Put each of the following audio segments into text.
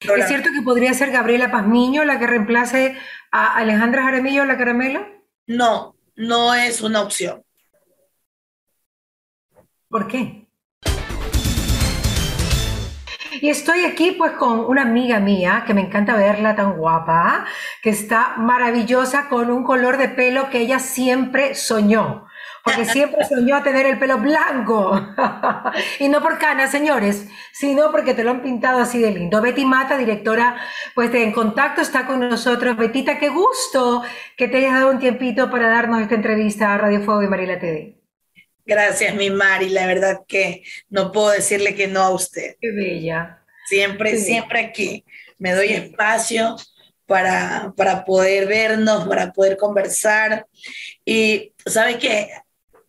¿Es cierto que podría ser Gabriela Pazmiño la que reemplace a Alejandra Jaramillo la caramelo? No, no es una opción. ¿Por qué? Y estoy aquí pues con una amiga mía que me encanta verla tan guapa, que está maravillosa con un color de pelo que ella siempre soñó. Porque siempre soñó tener el pelo blanco. y no por canas, señores, sino porque te lo han pintado así de lindo. Betty Mata, directora pues de En Contacto, está con nosotros. Betita, qué gusto que te hayas dado un tiempito para darnos esta entrevista a Radio Fuego y Marila TV. Gracias, mi Mari. La verdad que no puedo decirle que no a usted. Qué bella. Siempre, siempre aquí. Me doy espacio para, para poder vernos, para poder conversar. Y sabes que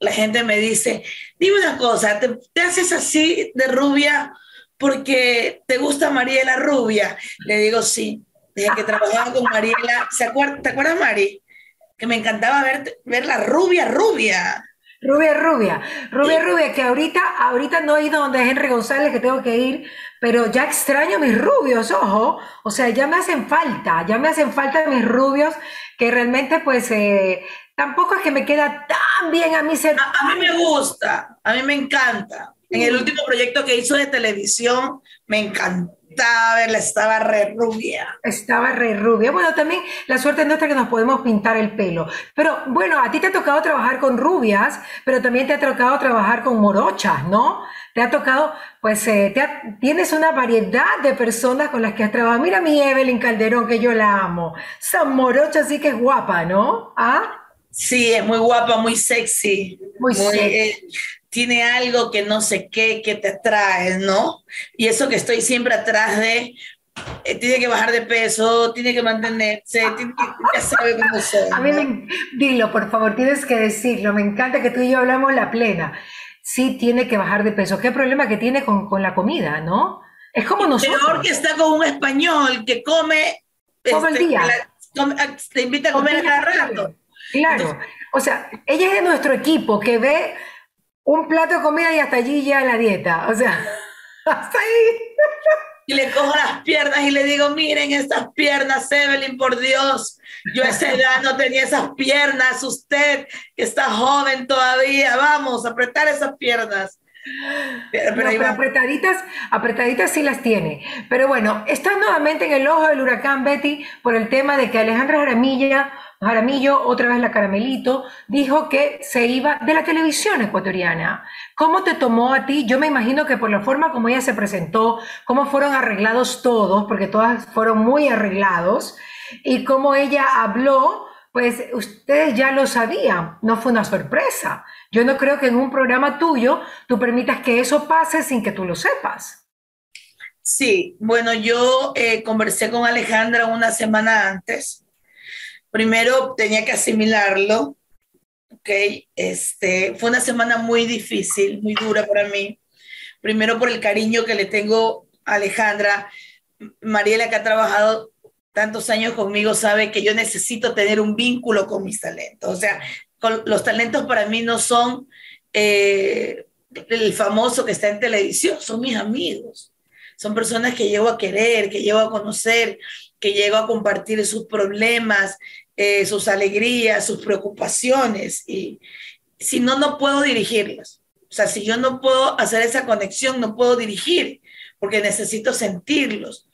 la gente me dice, dime una cosa, ¿te, haces así de rubia porque te gusta Mariela rubia? Le digo, sí. Desde que trabajaba con Mariela, ¿se ¿te acuerdas, Mari? Que me encantaba ver, ver la rubia, rubia. Rubia, rubia, rubia, rubia, que ahorita, ahorita no he ido donde Henry González, que tengo que ir, pero ya extraño mis rubios, ojo, o sea, ya me hacen falta, ya me hacen falta mis rubios, que realmente pues eh, tampoco es que me queda tan bien a mí ser... A, a mí me gusta, a mí me encanta. En el último proyecto que hizo de televisión, me encantó estaba, verla, estaba re rubia. Estaba re rubia. Bueno, también la suerte nuestra que nos podemos pintar el pelo. Pero bueno, a ti te ha tocado trabajar con rubias, pero también te ha tocado trabajar con morochas, ¿no? Te ha tocado, pues, eh, tienes una variedad de personas con las que has trabajado. Mira mi Evelyn Calderón, que yo la amo. Esa morocha sí que es guapa, ¿no? ¿Ah? Sí, es muy guapa, muy sexy. Muy, sexy. Eh, tiene algo que no sé qué, que te atrae, ¿no? Y eso que estoy siempre atrás de, eh, tiene que bajar de peso, tiene que mantenerse, tiene que, ya sabe cómo soy. A mí me, dilo, por favor, tienes que decirlo, me encanta que tú y yo hablamos la plena. Sí, tiene que bajar de peso. ¿Qué problema que tiene con, con la comida, no? Es como nosotros. Peor que está con un español que come... Todo el este, día. te invita a comer a cada rato. Claro. o sea, ella es de nuestro equipo que ve un plato de comida y hasta allí ya la dieta. O sea, hasta ahí. Y le cojo las piernas y le digo, miren estas piernas, Evelyn, por Dios. Yo a esa edad no tenía esas piernas. Usted, que está joven todavía, vamos, a apretar esas piernas. Pero, apretaditas, apretaditas sí las tiene. Pero bueno, está nuevamente en el ojo del huracán Betty por el tema de que Alejandra Jaramilla Jaramillo, otra vez la Caramelito, dijo que se iba de la televisión ecuatoriana. ¿Cómo te tomó a ti? Yo me imagino que por la forma como ella se presentó, cómo fueron arreglados todos, porque todas fueron muy arreglados, y cómo ella habló, pues ustedes ya lo sabían, no fue una sorpresa. Yo no creo que en un programa tuyo tú permitas que eso pase sin que tú lo sepas. Sí, bueno, yo eh, conversé con Alejandra una semana antes primero tenía que asimilarlo, ¿ok? Este, fue una semana muy difícil, muy dura para mí. Primero por el cariño que le tengo a Alejandra. Mariela, que ha trabajado tantos años conmigo, sabe que yo necesito tener un vínculo con mis talentos. O sea, los talentos para mí no son eh, el famoso que está en televisión, son mis amigos. Son personas que llevo a querer, que llevo a conocer, que llego a compartir sus problemas, eh, sus alegrías, sus preocupaciones, y si no, no puedo dirigirlas. O sea, si yo no puedo hacer esa conexión, no puedo dirigir, porque necesito sentirlos.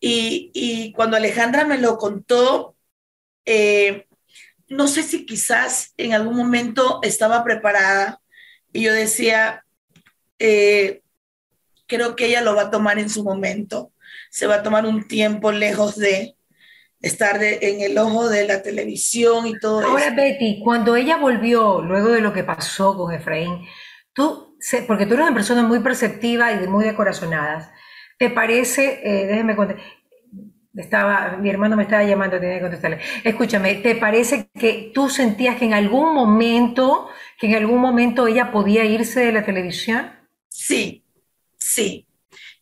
Y, cuando Alejandra me lo contó, eh, no sé si quizás en algún momento estaba preparada y yo decía, eh, creo que ella lo va a tomar en su momento se va a tomar un tiempo lejos de estar en el ojo de la televisión y todo eso. Ahora, Betty, cuando ella volvió, luego de lo que pasó con Efraín, tú, porque tú eres una persona muy perceptiva y muy decorazonadas, ¿te parece, eh, déjeme contar, estaba, mi hermano me estaba llamando, tenía que contestarle. Escúchame, ¿te parece que tú sentías que en algún momento, que en algún momento ella podía irse de la televisión? Sí, sí.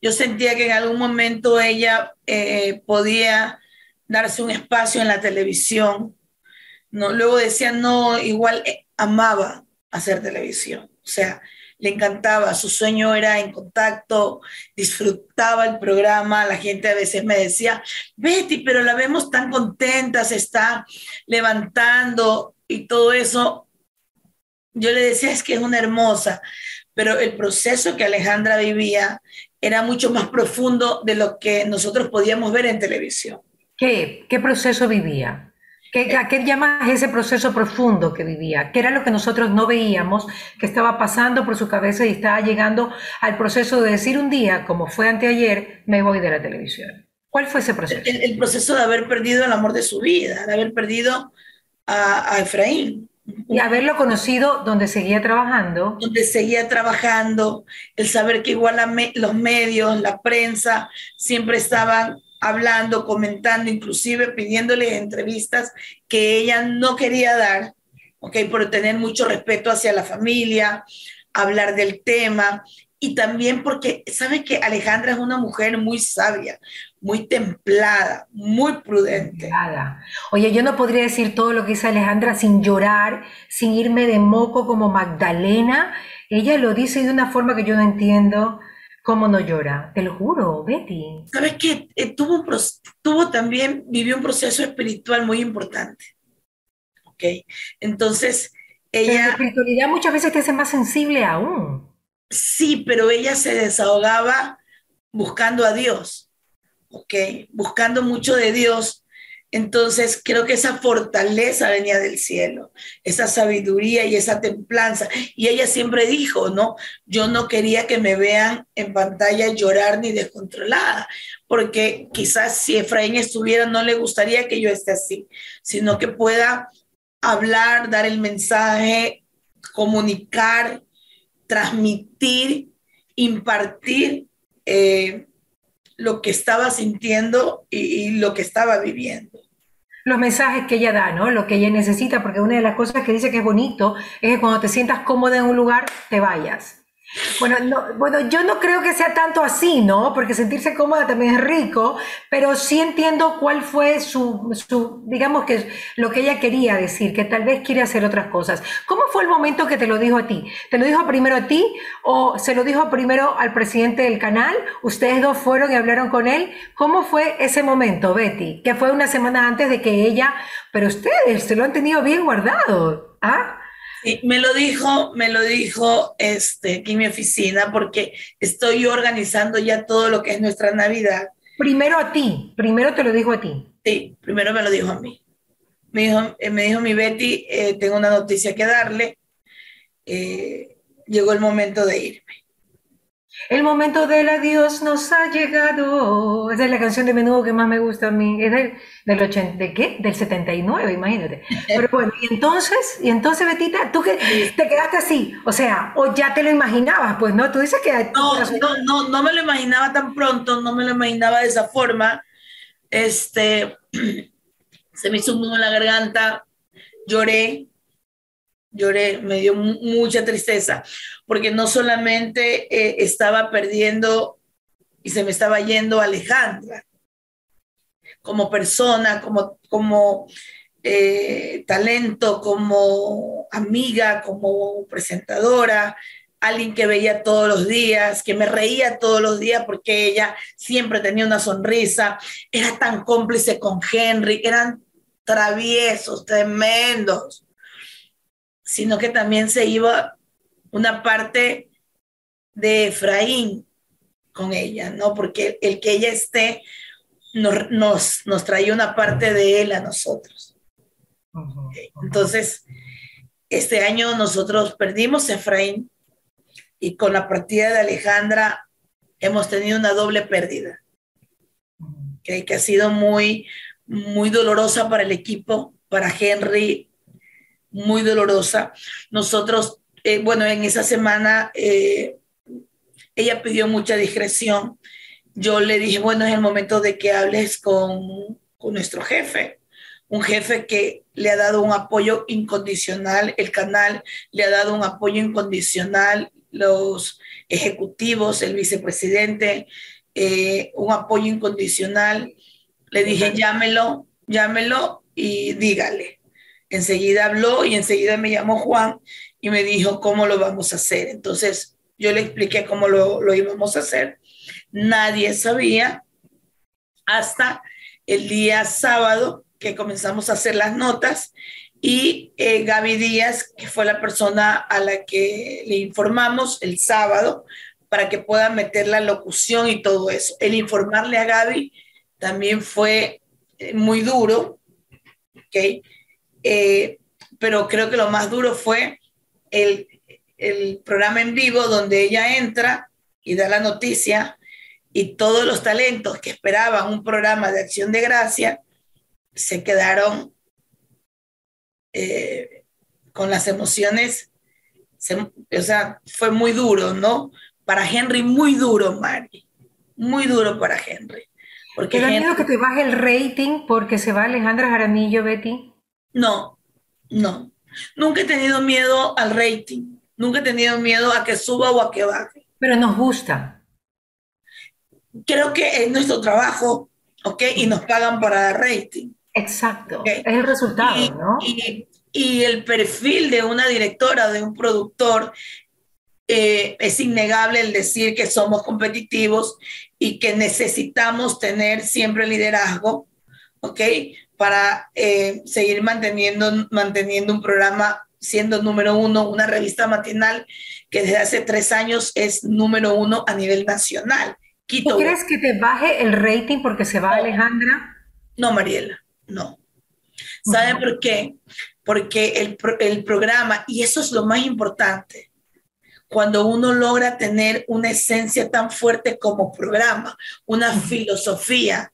Yo sentía que en algún momento ella eh, podía darse un espacio en la televisión. Luego decía, no, igual eh, amaba hacer televisión. O sea, le encantaba, su sueño era en contacto, disfrutaba el programa, la gente a veces me decía, Betty, pero la vemos tan contenta, se está levantando y todo eso. Yo le decía, es que es una hermosa, pero el proceso que Alejandra vivía era mucho más profundo de lo que nosotros podíamos ver en televisión. ¿Qué? ¿Qué proceso vivía? ¿Qué, ¿A qué llamas ese proceso profundo que vivía? ¿Qué era lo que nosotros no veíamos que estaba pasando por su cabeza y estaba llegando al proceso de decir un día, como fue anteayer, me voy de la televisión? ¿Cuál fue ese proceso? El, proceso de haber perdido el amor de su vida, de haber perdido a, Efraín. Y haberlo conocido donde seguía trabajando. Donde seguía trabajando, el saber que igual los medios, la prensa, siempre estaban hablando, comentando, inclusive pidiéndole entrevistas que ella no quería dar, ¿ok? Por tener mucho respeto hacia la familia, hablar del tema y también porque sabe que Alejandra es una mujer muy sabia, muy templada, muy prudente. Oye, yo no podría decir todo lo que dice Alejandra sin llorar, sin irme de moco como Magdalena. Ella lo dice de una forma que yo no entiendo. ¿Cómo no llora? Te lo juro, Betty. ¿Sabes qué? Eh, tuvo, tuvo también, vivió un proceso espiritual muy importante. ¿Ok? Entonces, ella... la espiritualidad muchas veces te hace más sensible aún. Sí, pero ella se desahogaba buscando a Dios. ¿Ok? Buscando mucho de Dios entonces, creo que esa fortaleza venía del cielo, esa sabiduría y esa templanza. Y ella siempre dijo, ¿no? Yo no quería que me vean en pantalla llorar ni descontrolada, porque quizás si Efraín estuviera, no le gustaría que yo esté así, sino que pueda hablar, dar el mensaje, comunicar, transmitir, impartir. Eh, lo que estaba sintiendo y, lo que estaba viviendo los mensajes que ella da, ¿no? Lo que ella necesita, porque una de las cosas que dice que es bonito es que cuando te sientas cómoda en un lugar, te vayas. Bueno, bueno, yo no creo que sea tanto así, ¿no? Porque sentirse cómoda también es rico, pero sí entiendo cuál fue su, su, digamos que lo que ella quería decir, que tal vez quiere hacer otras cosas. ¿Cómo fue el momento que te lo dijo a ti? ¿Te lo dijo primero a ti o se lo dijo primero al presidente del canal? ¿Ustedes dos fueron y hablaron con él? ¿Cómo fue ese momento, Betty? Que fue una semana antes de que ella, pero ustedes se lo han tenido bien guardado, ¿ah? Me lo dijo, me lo dijo este, aquí en mi oficina porque estoy organizando ya todo lo que es nuestra Navidad. Primero a ti, primero te lo dijo a ti. Sí, primero me lo dijo a mí. Me dijo, eh, me dijo mi Betty, eh, tengo una noticia que darle. Eh, llegó el momento de irme. El momento del adiós nos ha llegado. Esa es la canción de menudo que más me gusta a mí. Es del, del 80, ¿de qué? Del 79, imagínate. Pero bueno, y entonces, y entonces, Betita, tú que te quedaste así, o sea, o ya te lo imaginabas, pues, ¿no? Tú dices que... No, no, no, no me lo imaginaba tan pronto, no me lo imaginaba de esa forma. Este, se me hizo un nudo en la garganta, lloré, lloré, me dio mucha tristeza, porque no solamente eh, estaba perdiendo y se me estaba yendo Alejandra como persona, como, como eh, talento, como amiga, como presentadora, alguien que veía todos los días, que me reía todos los días porque ella siempre tenía una sonrisa, era tan cómplice con Henry, eran traviesos, tremendos sino que también se iba una parte de Efraín con ella, ¿no? Porque el que ella esté nos, nos, nos traía una parte de él a nosotros. Entonces, este año nosotros perdimos a Efraín y con la partida de Alejandra hemos tenido una doble pérdida, que ha sido muy, muy dolorosa para el equipo, para Henry, muy dolorosa. Nosotros, eh, bueno, en esa semana eh, ella pidió mucha discreción. Yo le dije, bueno, es el momento de que hables con, con nuestro jefe, un jefe que le ha dado un apoyo incondicional, el canal le ha dado un apoyo incondicional, los ejecutivos, el vicepresidente, eh, un apoyo incondicional. Le dije, llámelo, llámelo y dígale. Enseguida habló y enseguida me llamó Juan y me dijo cómo lo vamos a hacer. Entonces yo le expliqué cómo lo, íbamos a hacer. Nadie sabía hasta el día sábado que comenzamos a hacer las notas y eh, Gaby Díaz, que fue la persona a la que le informamos el sábado para que pueda meter la locución y todo eso. El informarle a Gaby también fue eh, muy duro, ¿ok? Eh, pero creo que lo más duro fue el, el programa en vivo donde ella entra y da la noticia y todos los talentos que esperaban un programa de acción de gracia se quedaron eh, con las emociones, o sea, fue muy duro, ¿no? Para Henry, muy duro, Mari, muy duro para Henry. Porque ¿Te da miedo que te baje el rating porque se va Alejandra Jaramillo, Betty? No, no. Nunca he tenido miedo al rating. Nunca he tenido miedo a que suba o a que baje. Pero nos gusta. Creo que es nuestro trabajo, ¿ok? Y nos pagan para dar rating. Exacto, es el resultado, y, ¿no? Y, el perfil de una directora, de un productor, eh, es innegable el decir que somos competitivos y que necesitamos tener siempre liderazgo, ¿ok? Para eh, seguir manteniendo, manteniendo un programa siendo número uno, una revista matinal que desde hace tres años es número uno a nivel nacional. ¿Tú crees que te baje el rating porque se va Alejandra? No, Mariela no. ¿Saben por qué? Porque el, el programa, y eso es lo más importante, cuando uno logra tener una esencia tan fuerte como programa, una filosofía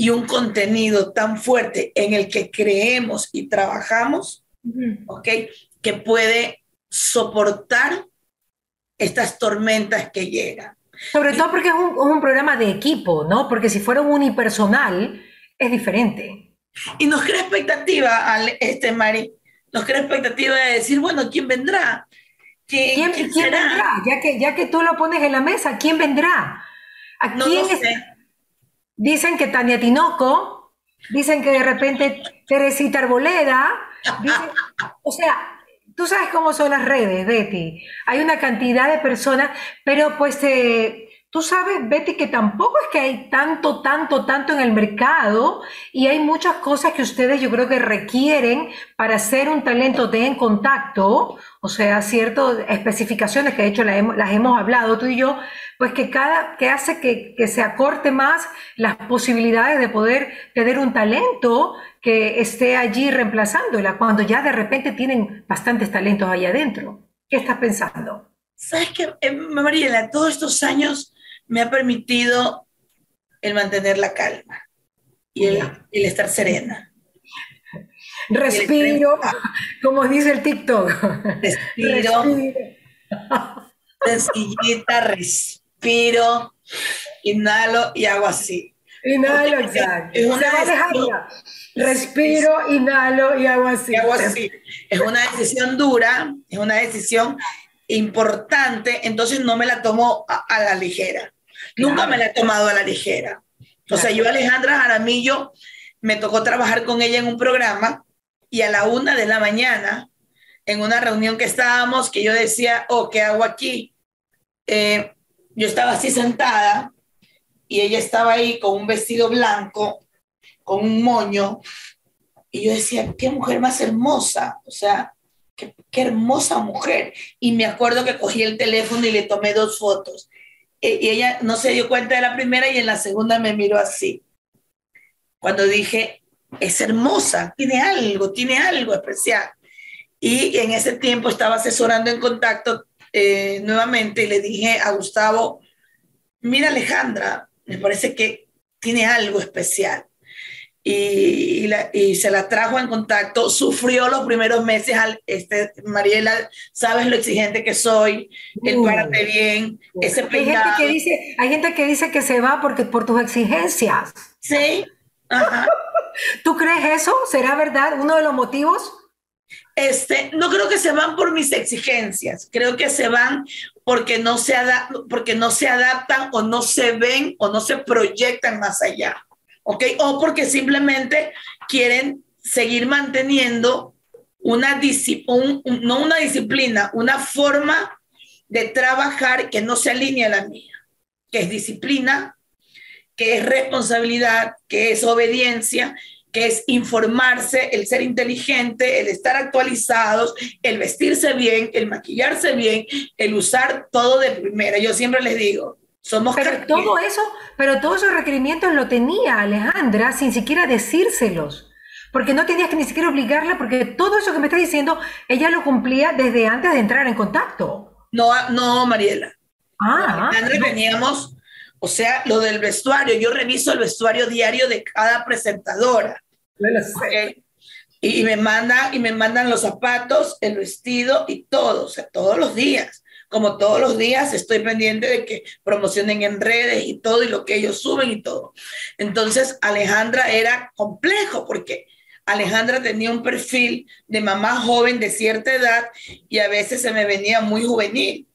y un contenido tan fuerte en el que creemos y trabajamos, ¿ok? Que puede soportar estas tormentas que llegan. Sobre todo porque es un, es un programa de equipo, ¿no? Porque si fuera un unipersonal, es diferente. Y nos crea expectativa, este Mari, nos crea expectativa de decir, bueno, ¿quién vendrá? ¿Quién, vendrá? Ya que, ya que tú lo pones en la mesa, ¿quién vendrá? ¿A quién Dicen que Tania Tinoco, dicen que de repente Teresita Arboleda, o sea, tú sabes cómo son las redes, Betty. Hay una cantidad de personas, pero pues eh, Tú sabes, Betty, que tampoco es que hay tanto, tanto, tanto en el mercado y hay muchas cosas que ustedes yo creo que requieren para ser un talento de en contacto, o sea, ciertas especificaciones que de hecho las hemos, hablado tú y yo, pues que cada, que hace que, que se acorte más las posibilidades de poder tener un talento que esté allí reemplazándola cuando ya de repente tienen bastantes talentos ahí adentro. ¿Qué estás pensando? Sabes que, eh, Mariela, todos estos años me ha permitido el mantener la calma y el, estar serena. Respiro, como dice el TikTok. Respiro. Sencillita, respiro, inhalo y hago así. Inhalo, exacto. Es una decisión, Respiro, inhalo y hago así. hago así. Es una decisión dura, es una decisión importante, entonces no me la tomo a la ligera. Nunca me la he tomado a la ligera. O sea, yo, Alejandra Jaramillo, me tocó trabajar con ella en un programa y a la una de la mañana, en una reunión que estábamos, que yo decía, oh, ¿qué hago aquí? Eh, yo estaba así sentada y ella estaba ahí con un vestido blanco, con un moño, y yo decía, qué mujer más hermosa, o sea, qué, qué hermosa mujer. Y me acuerdo que cogí el teléfono y le tomé dos fotos y ella no se dio cuenta de la primera y en la segunda me miró así. Cuando dije, es hermosa, tiene algo, tiene algo especial. Y en ese tiempo estaba asesorando en contacto eh, nuevamente y le dije a Gustavo, mira Alejandra, me parece que tiene algo especial y, se la trajo en contacto, sufrió los primeros meses, al, este, Mariela, sabes lo exigente que soy, el párate bien, ese hay gente, que dice, hay gente que dice que se va porque, por tus exigencias. Sí, ¿Tú crees eso? ¿Será verdad uno de los motivos? Este, no creo que se van por mis exigencias, creo que se van porque no se, porque no se adaptan o no se ven o no se proyectan más allá. ¿Ok? O porque simplemente quieren seguir manteniendo una disciplina, no una disciplina, una forma de trabajar que no se alinea a la mía, que es disciplina, que es responsabilidad, que es obediencia, que es informarse, el ser inteligente, el estar actualizados, el vestirse bien, el maquillarse bien, el usar todo de primera. Yo siempre les digo, somos pero todo eso, pero todos esos requerimientos lo tenía Alejandra sin siquiera decírselos. Porque no tenías que ni siquiera obligarla, porque todo eso que me está diciendo, ella lo cumplía desde antes de entrar en contacto. No, no, Mariela. Ah, Alejandra veníamos o sea, lo del vestuario, yo reviso el vestuario diario de cada presentadora. Y, me manda, y me mandan los zapatos, el vestido y todo, o sea, todos los días. Como todos los días estoy pendiente de que promocionen en redes y todo y lo que ellos suben y todo. Entonces, Alejandra era complejo porque Alejandra tenía un perfil de mamá joven de cierta edad y a veces se me venía muy juvenil.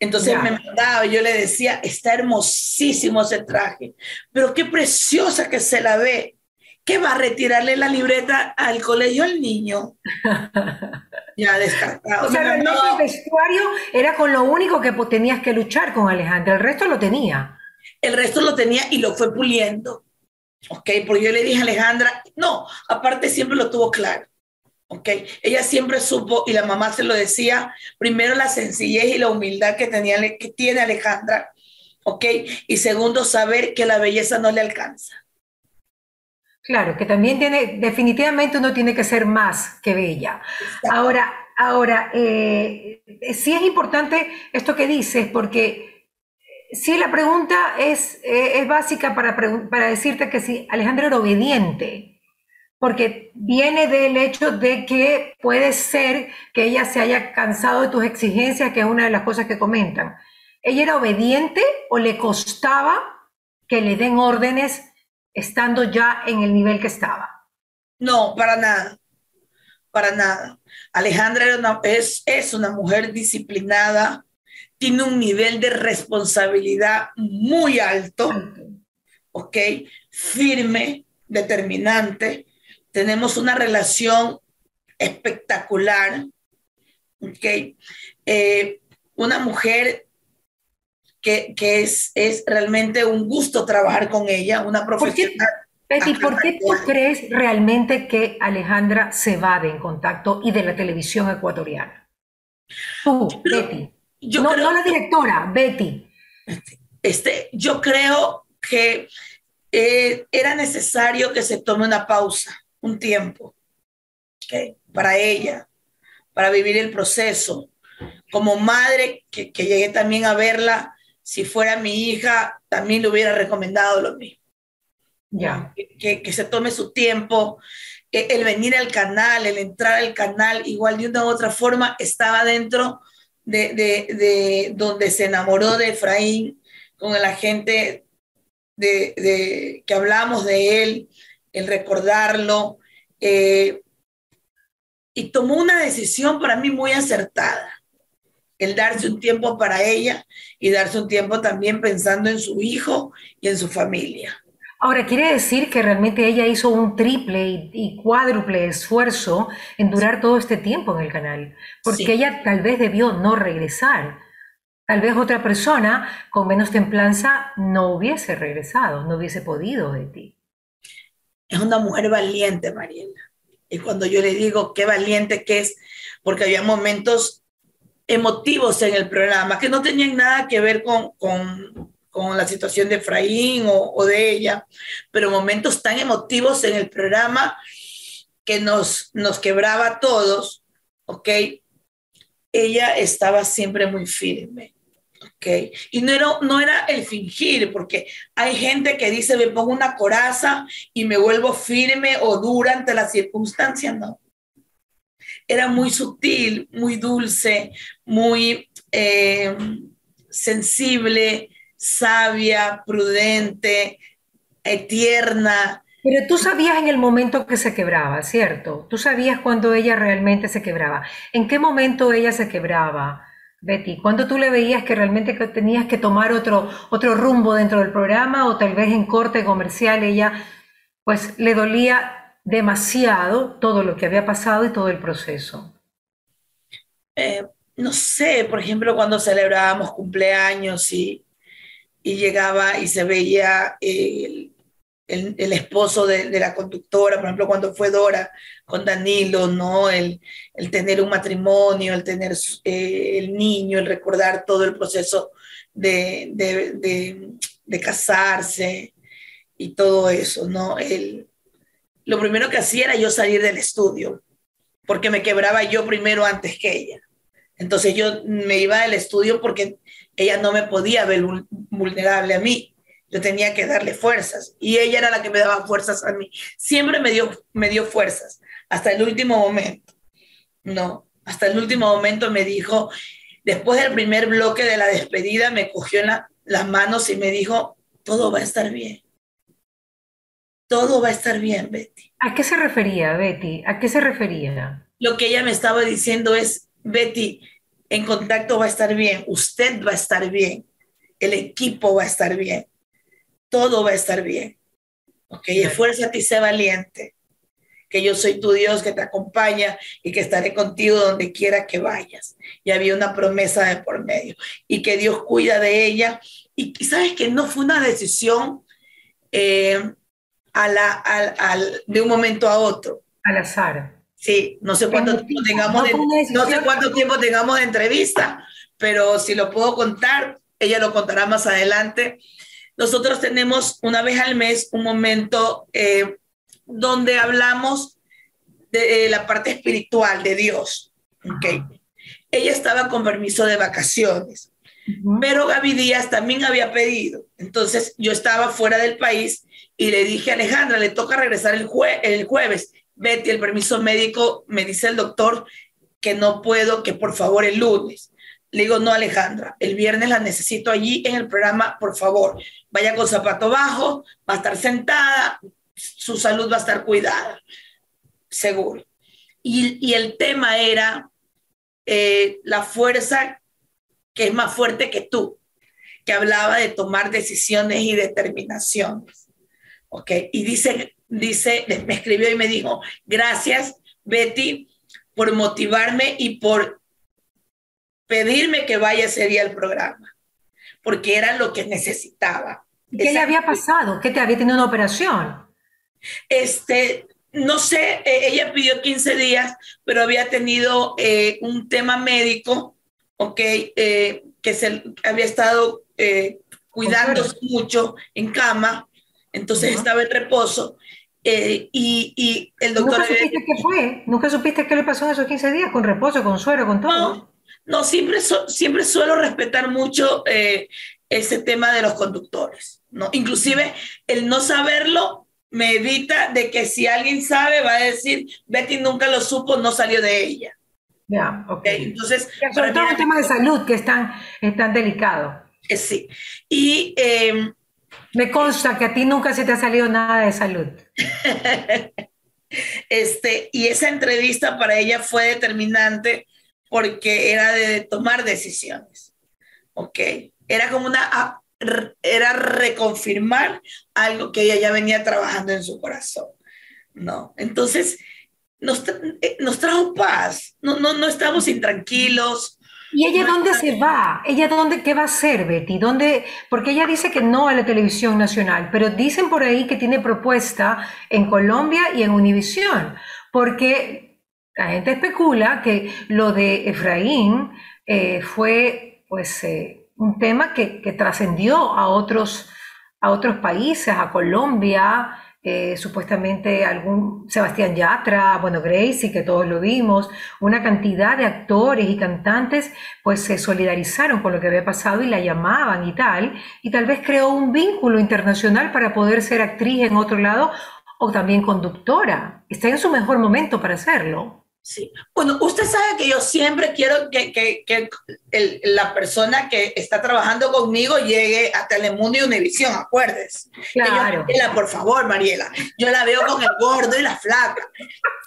Entonces me mandaba, yo le decía, está hermosísimo ese traje, pero qué preciosa que se la ve. ¿Qué va a retirarle la libreta al colegio al niño? ya descartado. O sea, realmente el vestuario era con lo único que tenías que luchar con Alejandra, el resto lo tenía. El resto lo tenía y lo fue puliendo. Ok, porque yo le dije a Alejandra, no, aparte siempre lo tuvo claro. ¿ok? Ella siempre supo, y la mamá se lo decía, primero la sencillez y la humildad que, tenía, que tiene Alejandra, ¿ok? Y segundo, saber que la belleza no le alcanza. Claro, que también tiene, definitivamente uno tiene que ser más que bella. Ahora, ahora, eh, sí es importante esto que dices, porque sí la pregunta es, eh, es básica para, para decirte que si Alejandra era obediente, porque viene del hecho de que puede ser que ella se haya cansado de tus exigencias, que es una de las cosas que comentan. ¿Ella era obediente o le costaba que le den órdenes estando ya en el nivel que estaba? No, para nada, para nada. Alejandra es, una mujer disciplinada, tiene un nivel de responsabilidad muy alto, ¿ok? Firme, determinante tenemos una relación espectacular, ¿ok? Eh, una mujer que, es, es, realmente un gusto trabajar con ella, una profesional. Betty, ¿por qué tú crees realmente que Alejandra se va de En Contacto y de la televisión ecuatoriana? Tú, Betty. Yo no, no, la directora, Betty. Este, yo creo que eh, era necesario que se tome una pausa un tiempo para ella, para vivir el proceso. Como madre, que, llegué también a verla, si fuera mi hija, también le hubiera recomendado lo mismo. Ya. Que, que, se tome su tiempo, el venir al canal, el entrar al canal, igual de una u otra forma, estaba dentro de, de, de donde se enamoró de Efraín, con la gente de, de, que hablamos de él, el recordarlo, eh, y tomó una decisión para mí muy acertada, el darse un tiempo para ella y darse un tiempo también pensando en su hijo y en su familia. Ahora, quiere decir que realmente ella hizo un triple y, cuádruple esfuerzo en durar todo este tiempo en el canal, porque ella tal vez debió no regresar. Tal vez otra persona con menos templanza no hubiese regresado, no hubiese podido de ti es una mujer valiente, Mariela. Y cuando yo le digo qué valiente que es, porque había momentos emotivos en el programa que no tenían nada que ver con, con, con la situación de Efraín o, de ella, pero momentos tan emotivos en el programa que nos, nos quebraba a todos, ¿ok? Ella estaba siempre muy firme. Okay. Y no era, no era el fingir, porque hay gente que dice, me pongo una coraza y me vuelvo firme o dura ante las circunstancias, no. Era muy sutil, muy dulce, muy eh, sensible, sabia, prudente, eh, tierna. Pero tú sabías en el momento que se quebraba, ¿cierto? Tú sabías cuando ella realmente se quebraba. ¿En qué momento ella se quebraba? Betty, ¿cuándo tú le veías que realmente tenías que tomar otro, otro rumbo dentro del programa o tal vez en corte comercial ella pues le dolía demasiado todo lo que había pasado y todo el proceso? Eh, no sé, por ejemplo, cuando celebrábamos cumpleaños y, y llegaba y se veía el, el, esposo de, la conductora, por ejemplo, cuando fue Dora con Danilo, ¿no? El, el tener un matrimonio, el tener eh, el niño, el recordar todo el proceso de, de, de, casarse y todo eso, ¿no? El, lo primero que hacía era yo salir del estudio, porque me quebraba yo primero antes que ella. Entonces yo me iba del estudio porque ella no me podía ver vulnerable a mí. Yo tenía que darle fuerzas y ella era la que me daba fuerzas a mí. Siempre me dio, me dio fuerzas hasta el último momento. No, hasta el último momento me dijo, después del primer bloque de la despedida, me cogió en las manos y me dijo, todo va a estar bien. Todo va a estar bien, Betty. ¿A qué se refería, Betty? ¿A qué se refería? Lo que ella me estaba diciendo es, Betty, en contacto va a estar bien, usted va a estar bien, el equipo va a estar bien, todo va a estar bien. Ok, esfuérzate y sé valiente, que yo soy tu Dios que te acompaña y que estaré contigo donde quiera que vayas. Y había una promesa de por medio y que Dios cuida de ella. Y, sabes que no fue una decisión eh, a la, de un momento a otro. Al azar. Sí, no sé cuánto tiempo tengamos de, no sé cuánto tiempo tengamos de entrevista, pero si lo puedo contar, ella lo contará más adelante. Nosotros tenemos una vez al mes un momento eh, donde hablamos de, la parte espiritual de Dios. Okay. Ella estaba con permiso de vacaciones, pero Gaby Díaz también había pedido. Entonces yo estaba fuera del país y le dije Alejandra, le toca regresar el, el jueves Betty, el permiso médico, me dice el doctor que no puedo, que por favor el lunes. Le digo, no, Alejandra, el viernes la necesito allí en el programa, por favor. Vaya con zapato bajo, va a estar sentada, su salud va a estar cuidada, seguro. Y, el tema era eh, la fuerza que es más fuerte que tú, que hablaba de tomar decisiones y determinaciones. ¿Ok? Y dice dice, me escribió y me dijo, gracias Betty por motivarme y por pedirme que vaya ese día al programa, porque era lo que necesitaba. ¿Qué le había pasado? ¿Qué te había tenido una operación? Este, no sé, e, ella pidió 15 días, pero había tenido eh, un tema médico, ok, eh, que se había estado eh, cuidándose mucho en cama, entonces estaba en reposo eh, y, el doctor... ¿Nunca supiste qué fue? ¿Nunca supiste qué le pasó en esos 15 días? ¿Con reposo, con suero, con todo? No, no siempre, siempre suelo respetar mucho eh, ese tema de los conductores. ¿no? Inclusive el no saberlo me evita de que si alguien sabe va a decir, Betty nunca lo supo, no salió de ella. Ya, ok. Entonces, sobre todo un tema de salud que es tan, es tan delicado. Eh, sí. Y em, me consta que a ti nunca se te ha salido nada de salud. este, y esa entrevista para ella fue determinante porque era de tomar decisiones. ¿Ok? Era como una, era reconfirmar algo que ella ya venía trabajando en su corazón. ¿No? Entonces, nos, eh, trajo paz. No, no, no estamos intranquilos, ¿Y ella dónde se va? ¿Ella dónde, qué va a hacer, Betty? ¿Dónde? Porque ella dice que no a la televisión nacional, pero dicen por ahí que tiene propuesta en Colombia y en Univisión, porque la gente especula que lo de Efraín eh, fue pues eh, un tema que, que trascendió a otros, a otros países, a Colombia, eh, supuestamente algún Sebastián Yatra, bueno, Gracie, que todos lo vimos, una cantidad de actores y cantantes, pues se solidarizaron con lo que había pasado y la llamaban y tal, y tal vez creó un vínculo internacional para poder ser actriz en otro lado o también conductora. Está en su mejor momento para hacerlo. Sí. Bueno, usted sabe que yo siempre quiero que, que, que el, la persona que está trabajando conmigo llegue a Telemundo y Univisión, acuerdes. Claro. Mariela, por favor, Mariela. Yo la veo con el gordo y la flaca.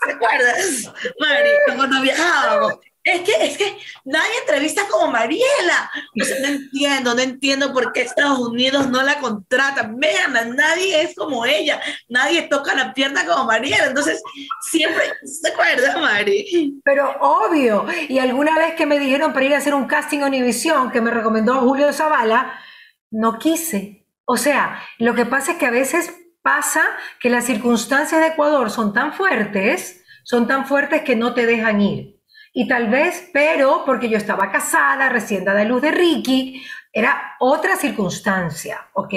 ¿Te acuerdas? Mariela, cuando viajábamos. Es que, es que nadie entrevista como Mariela. no entiendo, no entiendo por qué Estados Unidos no la contrata. Vean, nadie es como ella. Nadie toca la pierna como Mariela. Entonces, siempre se acuerda, Mari. Pero obvio. Y alguna vez que me dijeron para ir a hacer un casting a Univisión, que me recomendó Julio Zavala, no quise. O sea, lo que pasa es que a veces pasa que las circunstancias de Ecuador son tan fuertes, son tan fuertes que no te dejan ir. Y tal vez, pero porque yo estaba casada, recién dada luz de Ricky, era otra circunstancia, ¿ok?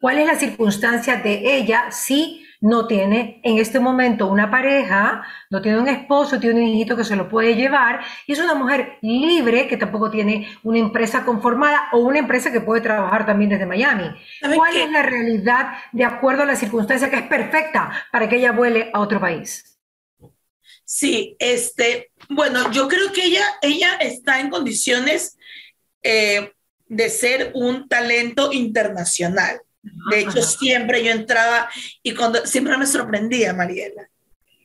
¿Cuál es la circunstancia de ella si no tiene en este momento una pareja, no tiene un esposo, tiene un hijito que se lo puede llevar y es una mujer libre que tampoco tiene una empresa conformada o una empresa que puede trabajar también desde Miami? ¿Cuál es la realidad de acuerdo a la circunstancia que es perfecta para que ella vuele a otro país? Sí, este, bueno, yo creo que ella, ella está en condiciones eh, de ser un talento internacional. De hecho, siempre yo entraba y cuando siempre me sorprendía, Mariela.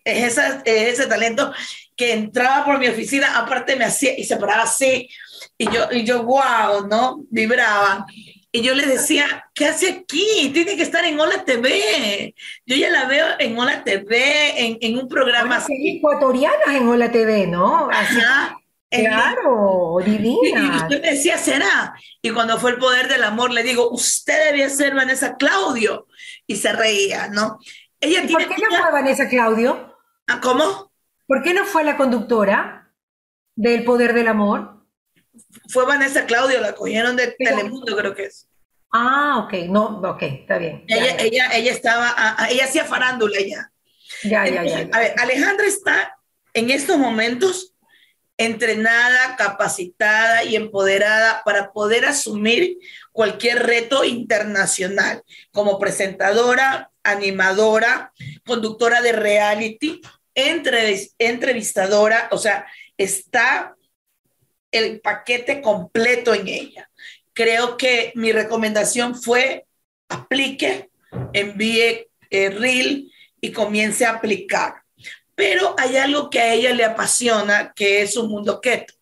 Es, esa, es ese talento que entraba por mi oficina, aparte me hacía y se paraba así, y yo, y yo, wow, ¿no? Vibraba. Y yo le decía, ¿qué hace aquí? Tiene que estar en Hola TV. Yo ya la veo en Hola TV, en, en un programa así. ecuatorianas en Hola TV, ¿no? Ajá. Claro, divina. Y usted me decía, ¿será? Y cuando fue el poder del amor, le digo, usted debía ser Vanessa Claudio. Y se reía, ¿no? Ella ¿Por qué no fue Vanessa Claudio? ¿Ah, ¿Cómo? ¿Por qué no fue la conductora del poder del amor? Fue Vanessa Claudio, la cogieron de Telemundo, creo que es. Ah, ok, no, ok, está bien. Ella, ella, ella estaba, ah, ah, ella hacía farándula ya. Ya, ya, ya, A ver, Alejandra está en estos momentos entrenada, capacitada y empoderada para poder asumir cualquier reto internacional como presentadora, animadora, conductora de reality, entrevistadora, o sea, está el paquete completo en ella. Creo que mi recomendación fue aplique, envíe el reel y comience a aplicar. Pero hay algo que a ella le apasiona, que es un mundo keto.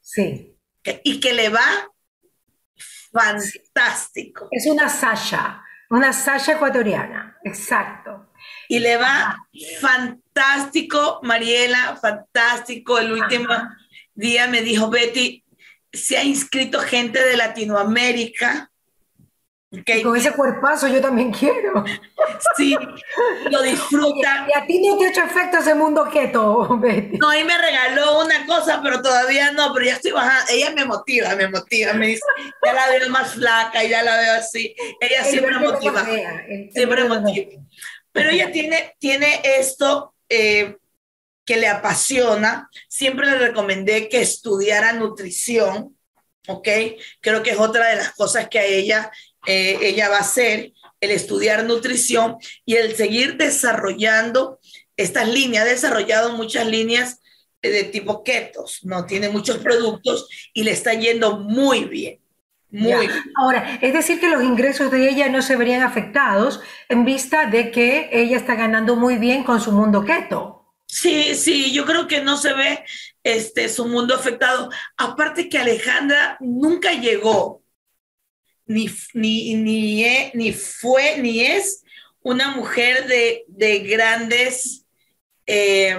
Sí. Y que le va fantástico. Es una Sasha, una Sasha ecuatoriana, exacto. Y le va fantástico, Mariela, fantástico. El último, día me dijo Betty, se ha inscrito gente de Latinoamérica. con ese cuerpazo yo también quiero. Sí, lo disfruta. y a ti no te ha hecho efecto ese mundo keto, Betty. No, y me regaló una cosa, pero todavía no, pero ya estoy bajando. Ella me motiva, me motiva, me dice, ya la veo más flaca, ya la veo así. Ella siempre motiva. siempre motiva. Pero ella tiene, tiene esto eh, que le apasiona, siempre le recomendé que estudiara nutrición, ¿ok? Creo que es otra de las cosas que a ella, eh, ella va a hacer, el estudiar nutrición y el seguir desarrollando estas líneas. Ha desarrollado muchas líneas de tipo ketos, ¿no? Tiene muchos productos y le está yendo muy bien. Muy bien. Ahora, es decir que los ingresos de ella no se verían afectados en vista de que ella está ganando muy bien con su mundo keto. Sí, sí, yo creo que no se ve este, su mundo afectado. Aparte que Alejandra nunca llegó, ni, ni, ni, e, ni fue, ni es una mujer de, de grandes... Eh,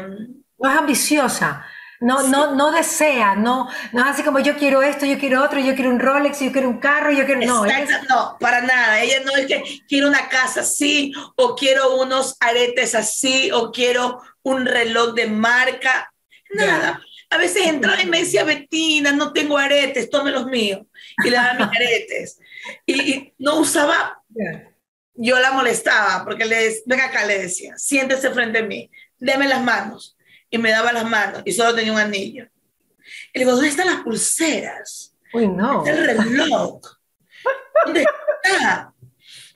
es ambiciosa, no, no, no desea, no, no así como yo quiero esto, yo quiero otro, yo quiero un Rolex, yo quiero un carro, yo quiero. No, no, para nada. Ella no es que quiero una casa así, o quiero unos aretes así, o quiero un reloj de marca, nada. A veces entraba y me decía, Betina, no tengo aretes, tome los míos. Y le daba mis aretes. Y, no usaba, yo la molestaba, porque le venga acá, le decía, siéntese frente a mí, deme las manos. Y me daba las manos, y solo tenía un anillo. Y le digo, ¿dónde están las pulseras? Uy, no. El reloj. ¿Dónde está?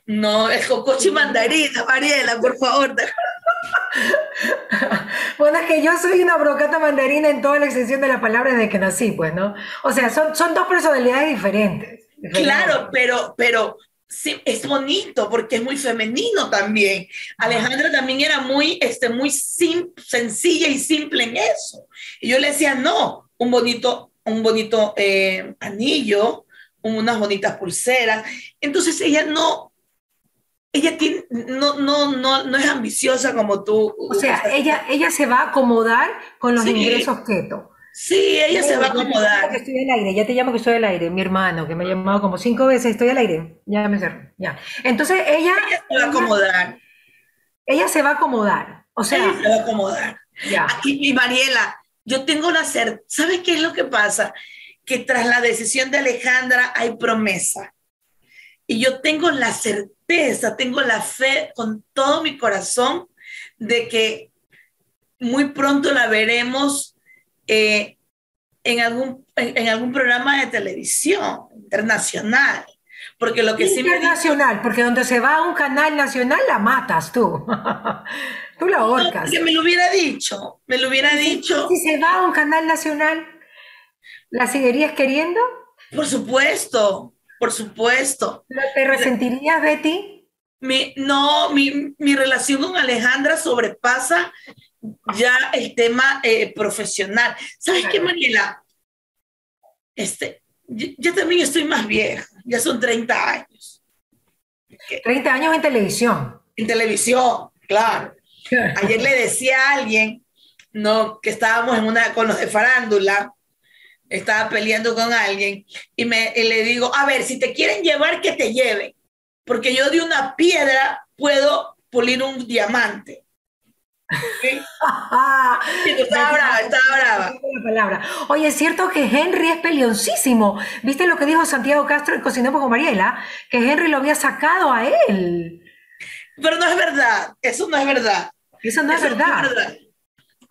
No, es cocochi mandarina, Mariela, por favor. bueno, es que yo soy una brocata mandarina en toda la extensión de la palabra desde que nací, pues, ¿no? O sea, son, son dos personalidades diferentes. Claro, pero, pero sí, es bonito porque es muy femenino también. Alejandra también era muy, este, muy sencilla y simple en eso. Y yo le decía, no, un bonito, un bonito eh, anillo, unas bonitas pulseras. Entonces ella no, ella tiene, no, no, no, no es ambiciosa como tú. O sea, ella, ella se va a acomodar con los ingresos keto. Sí, ella se va a acomodar. Que estoy al aire, ya te llamo que estoy al aire, mi hermano, que me ha llamado como cinco veces, estoy al aire, ya me cerró, ya. Entonces ella... Ella se va a acomodar. Ella se va a acomodar, o sea... Ella se va a acomodar. Ya. Aquí, mi Mariela, yo tengo la certeza, ¿sabes qué es lo que pasa? Que tras la decisión de Alejandra hay promesa. Y yo tengo la certeza, tengo la fe con todo mi corazón de que muy pronto la veremos eh, en, algún, en, algún programa de televisión internacional. Porque lo que Internacional, porque donde se va a un canal nacional la matas tú. tú la ahorcas. que me lo hubiera dicho, me lo hubiera dicho. Si se va a un canal nacional, ¿la seguirías queriendo? Por supuesto, por supuesto. ¿Te resentirías, Betty? Mi, no, mi, mi relación con Alejandra sobrepasa ya el tema eh, profesional. ¿Sabes qué, Mariela? Este, yo, también estoy más vieja, ya son 30 años. 30 años en televisión. En televisión, claro. Ayer le decía a alguien, no, que estábamos en una con los de farándula, estaba peleando con alguien y me y le digo, a ver, si te quieren llevar, que te lleven, porque yo de una piedra puedo pulir un diamante. brava, estaba brava. Oye, es cierto que Henry es peleoncísimo. ¿Viste lo que dijo Santiago Castro en Cocinemos con Mariela? Que Henry lo había sacado a él. Pero no es verdad, eso no es verdad. Eso no es verdad.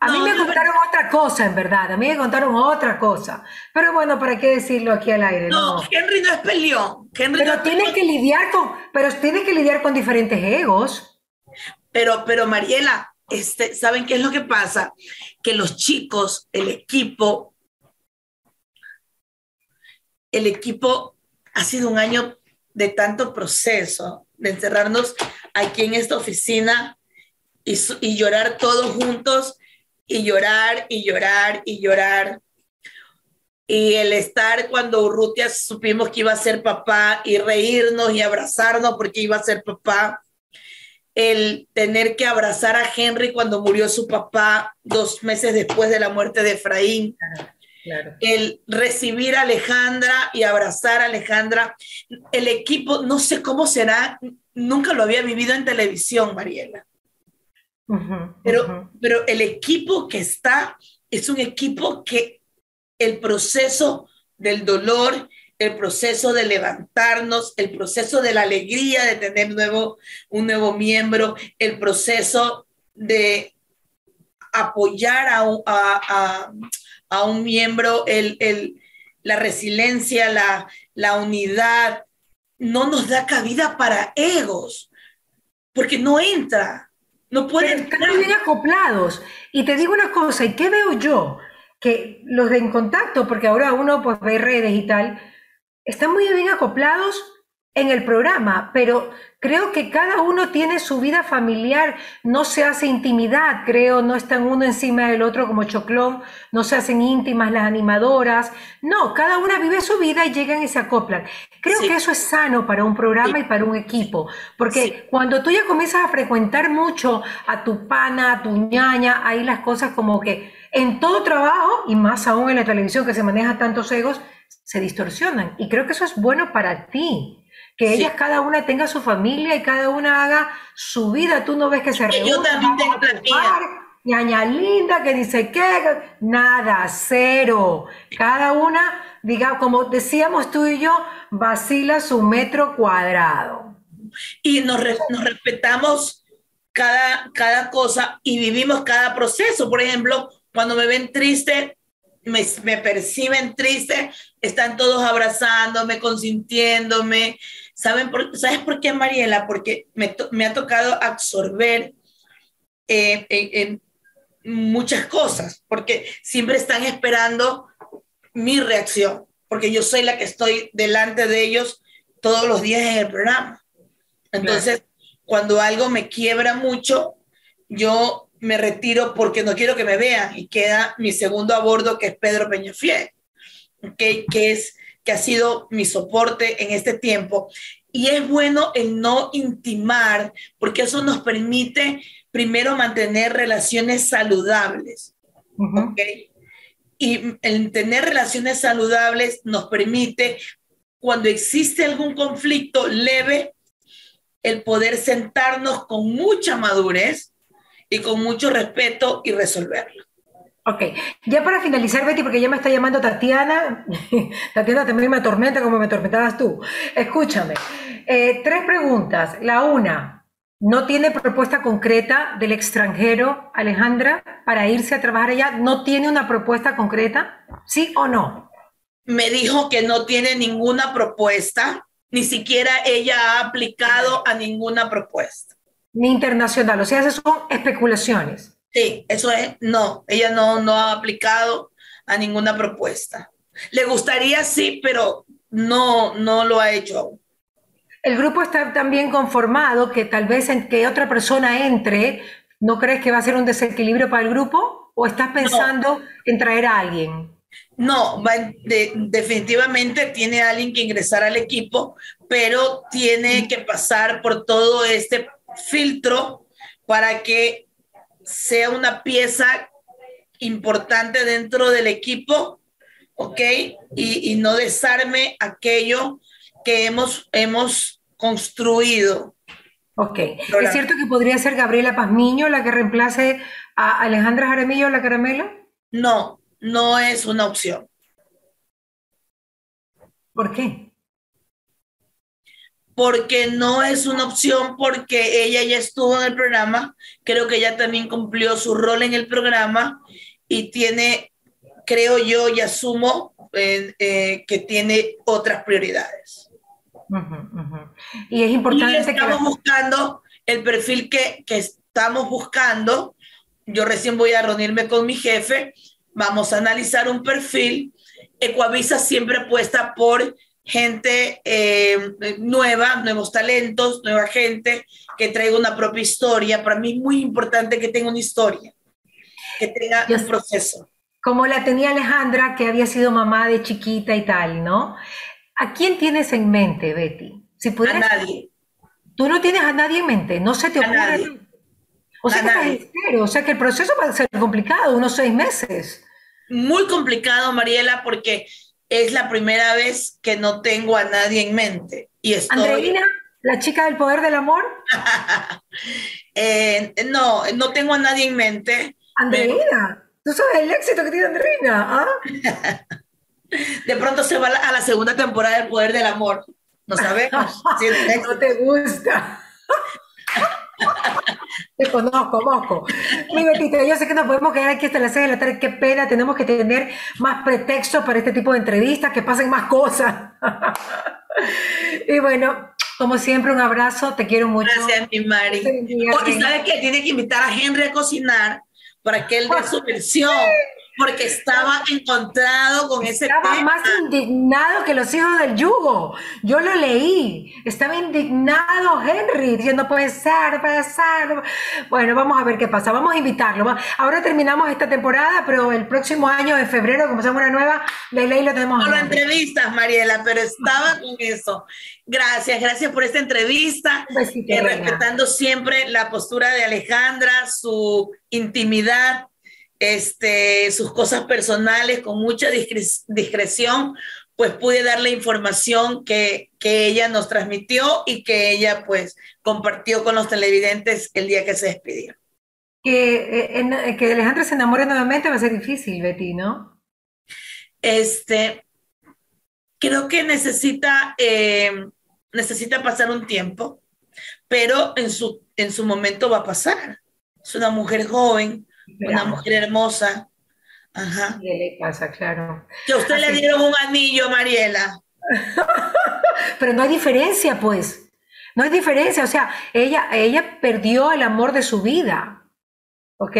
A mí me contaron otra cosa, en verdad. A mí me contaron otra cosa. Pero bueno, ¿para qué decirlo aquí al aire? No, Henry no es peleón. pero tiene que lidiar con, pero tiene que lidiar con diferentes egos. Pero, pero Mariela, este, ¿saben qué es lo que pasa? Que los chicos, el equipo, el equipo ha sido un año de tanto proceso, de encerrarnos aquí en esta oficina y, y llorar todos juntos y llorar y llorar y llorar. Y el estar cuando Urrutia supimos que iba a ser papá y reírnos y abrazarnos porque iba a ser papá el tener que abrazar a Henry cuando murió su papá dos meses después de la muerte de Efraín. El recibir a Alejandra y abrazar a Alejandra. El equipo, no sé cómo será, nunca lo había vivido en televisión, Mariela. pero, pero el equipo que está es un equipo que el proceso del dolor el proceso de levantarnos, el proceso de la alegría de tener nuevo, un nuevo miembro, el proceso de apoyar a, a, a, un miembro, el, el, la resiliencia, la, la unidad, no nos da cabida para egos, porque no entra, no pueden Están bien acoplados. Y te digo una cosa, ¿y qué veo yo? Que los de en contacto, porque ahora uno pues ve redes y tal, están muy bien acoplados en el programa, pero creo que cada uno tiene su vida familiar, no se hace intimidad, creo, no están uno encima del otro como choclón, no se hacen íntimas las animadoras, no, cada una vive su vida y llegan y se acoplan. Creo que eso es sano para un programa y para un equipo, porque cuando tú ya comienzas a frecuentar mucho a tu pana, a tu ñaña, ahí las cosas como que en todo trabajo, y más aún en la televisión que se maneja tantos egos, se distorsionan. Y creo que eso es bueno para ti. Que ellas cada una tenga su familia y cada una haga su vida. Tú no ves que se reúnen. Yo también tengo la Ñaña linda que dice que nada, cero. Cada una, diga, como decíamos tú y yo, vacila su metro cuadrado. Y nos, nos respetamos cada, cada cosa y vivimos cada proceso. Por ejemplo, cuando me ven triste, me, me, perciben triste, están todos abrazándome, consintiéndome. ¿Saben por, ¿Sabes por qué, Mariela? Porque me, me ha tocado absorber eh, en, muchas cosas, porque siempre están esperando mi reacción, porque yo soy la que estoy delante de ellos todos los días en el programa. Entonces, cuando algo me quiebra mucho, yo me retiro porque no quiero que me vean y queda mi segundo a bordo que es Pedro Peñafiel, que es que ha sido mi soporte en este tiempo. Y es bueno el no intimar, porque eso nos permite primero mantener relaciones saludables. Y el tener relaciones saludables nos permite, cuando existe algún conflicto leve, el poder sentarnos con mucha madurez y con mucho respeto y resolverlo. Ok, ya para finalizar, Betty, porque ya me está llamando Tatiana. Tatiana también me atormenta como me atormentabas tú. Escúchame, eh, tres preguntas. La una, ¿no tiene propuesta concreta del extranjero, Alejandra, para irse a trabajar allá? ¿No tiene una propuesta concreta? ¿Sí o no? Me dijo que no tiene ninguna propuesta, ni siquiera ella ha aplicado a ninguna propuesta. Ni internacional, o sea, esas son especulaciones. Sí, eso es, no, ella no, no ha aplicado a ninguna propuesta. Le gustaría sí, pero no, no lo ha hecho aún. El grupo está tan bien conformado que tal vez en que otra persona entre, ¿no crees que va a ser un desequilibrio para el grupo? ¿O estás pensando en traer a alguien? No, definitivamente tiene alguien que ingresar al equipo, pero tiene que pasar por todo este filtro para que sea una pieza importante dentro del equipo, ¿ok? Y, no desarme aquello que hemos, hemos construido. Ok. ¿Es cierto que podría ser Gabriela Pazmiño la que reemplace a Alejandra Jaramillo la caramelo? No, no es una opción. ¿Por qué? Porque no es una opción porque ella ya estuvo en el programa, creo que ella también cumplió su rol en el programa y tiene, creo yo y asumo eh, eh, que tiene otras prioridades. Y es importante y estamos buscando el perfil que, que estamos buscando. Yo recién voy a reunirme con mi jefe, vamos a analizar un perfil. Ecuavisa siempre apuesta por gente eh, nueva, nuevos talentos, nueva gente que traiga una propia historia. Para mí es muy importante que tenga una historia, que tenga un proceso. Como la tenía Alejandra, que había sido mamá de chiquita y tal, ¿no? ¿A quién tienes en mente, Betty? Si a nadie. Tú no tienes a nadie en mente, no se te ocurre. O sea, que o sea que el proceso va a ser complicado, unos seis meses. Muy complicado, Mariela, porque es la primera vez que no tengo a nadie en mente. Y estoy... Andreina, la chica del poder del amor. Eh, no, no tengo a nadie en mente. Andreina, tú sabes el éxito que tiene Andreina. ¿ah? De pronto se va a la segunda temporada del poder del amor. No sabemos. no te gusta. Te conozco, conozco. Mi Betito, yo sé que nos podemos quedar aquí hasta las 6 de la tarde. Qué pena, tenemos que tener más pretextos para este tipo de entrevistas, que pasen más cosas. y bueno, como siempre, un abrazo, te quiero mucho. Gracias, mi Mari. Oh, y sabes que tiene que invitar a Henry a cocinar para que él dé su versión porque estaba encontrado con ese estaba más indignado que los hijos del yugo. Yo lo leí. Estaba indignado Henry, diciendo, puede ser, puede ser. Bueno, vamos a ver qué pasa. Vamos a invitarlo. Ahora terminamos esta temporada, pero el próximo año, en febrero, comenzamos una nueva, la ley lo tenemos. No lo entrevistas, Mariela, pero estaba con eso. Gracias, gracias por esta entrevista. Eh, respetando siempre la postura de Alejandra, su intimidad este, sus cosas personales con mucha discreción, pues pude dar la información que, que, ella nos transmitió y que ella pues compartió con los televidentes el día que se despidió. Que, eh, que Alejandra se enamore nuevamente va a ser difícil, Betty, ¿no? Este, creo que necesita, eh, necesita pasar un tiempo, pero en su, en su momento va a pasar. Es una mujer joven, una mujer hermosa. Ajá. ¿Qué le pasa? Claro. Que a usted le dieron un anillo, Mariela. Pero no hay diferencia, pues. No hay diferencia. O sea, ella, ella perdió el amor de su vida. ¿Ok?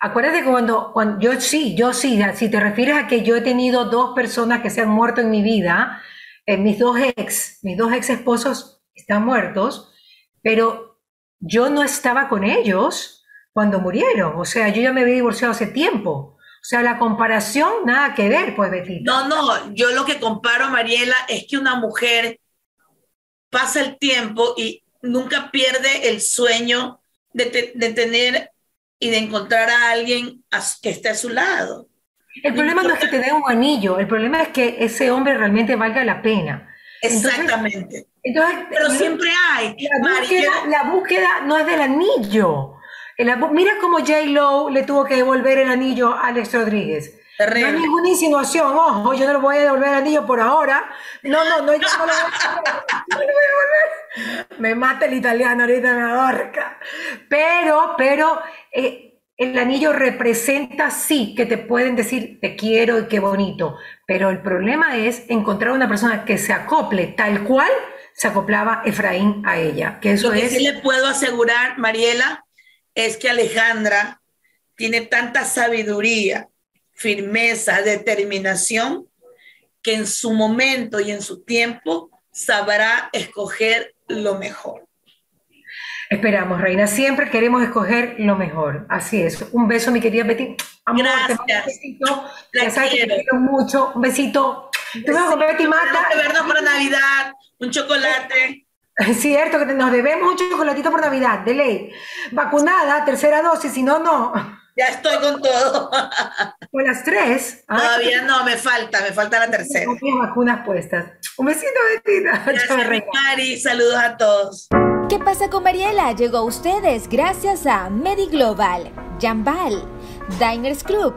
Acuérdate que cuando, cuando yo sí, yo sí, si te refieres a que yo he tenido dos personas que se han muerto en mi vida, eh, mis dos ex, mis dos ex esposos están muertos, pero yo no estaba con ellos cuando murieron. O sea, yo ya me había divorciado hace tiempo. O sea, la comparación, nada que ver, pues, Betty. No, no, yo lo que comparo, Mariela, es que una mujer pasa el tiempo y nunca pierde el sueño de, de tener y de encontrar a alguien que esté a su lado. El problema no es que te dé un anillo, el problema es que ese hombre realmente valga la pena. Exactamente. Entonces, Pero siempre hay. La búsqueda, la búsqueda, no es del anillo. Mira cómo J. Lo le tuvo que devolver el anillo a Alex Rodríguez. No hay ninguna insinuación, ojo, yo no le voy a devolver el anillo por ahora. No, no, no, yo no lo voy a devolver. Me mata el italiano ahorita, me ahorca. Pero, pero, eh, el anillo representa, sí, que te pueden decir te quiero y qué bonito, pero el problema es encontrar una persona que se acople tal cual se acoplaba Efraín a ella. Que eso Lo que es... sí le puedo asegurar, Mariela, es que Alejandra tiene tanta sabiduría, firmeza, determinación, que en su momento y en su tiempo sabrá escoger lo mejor. Esperamos, Reina. Siempre queremos escoger lo mejor. Así es. Un beso, mi querida Betty. Amor, Gracias. un besito. Ya sabes que te quiero mucho. Un besito. Te veo con Betty Mata. Vernos para Navidad. Un chocolate. Es cierto que nos debemos un chocolatito por Navidad, de ley. Vacunada, tercera dosis, si no, no. Ya estoy con todo. Con las tres. Todavía no, me falta, me falta la tercera. Tengo vacunas puestas. Un besito, Betty. Gracias, Mari. Saludos a todos. ¿Qué pasa con Mariela? Llegó a ustedes gracias a MediGlobal, Jambal, Diners Club,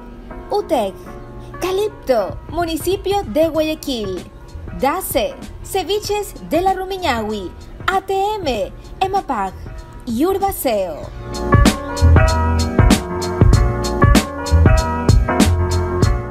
UTEC, Calipto, municipio de Guayaquil, DACE, Ceviches de la Rumiñahui, ATM, EMAPAG y Urbaceo.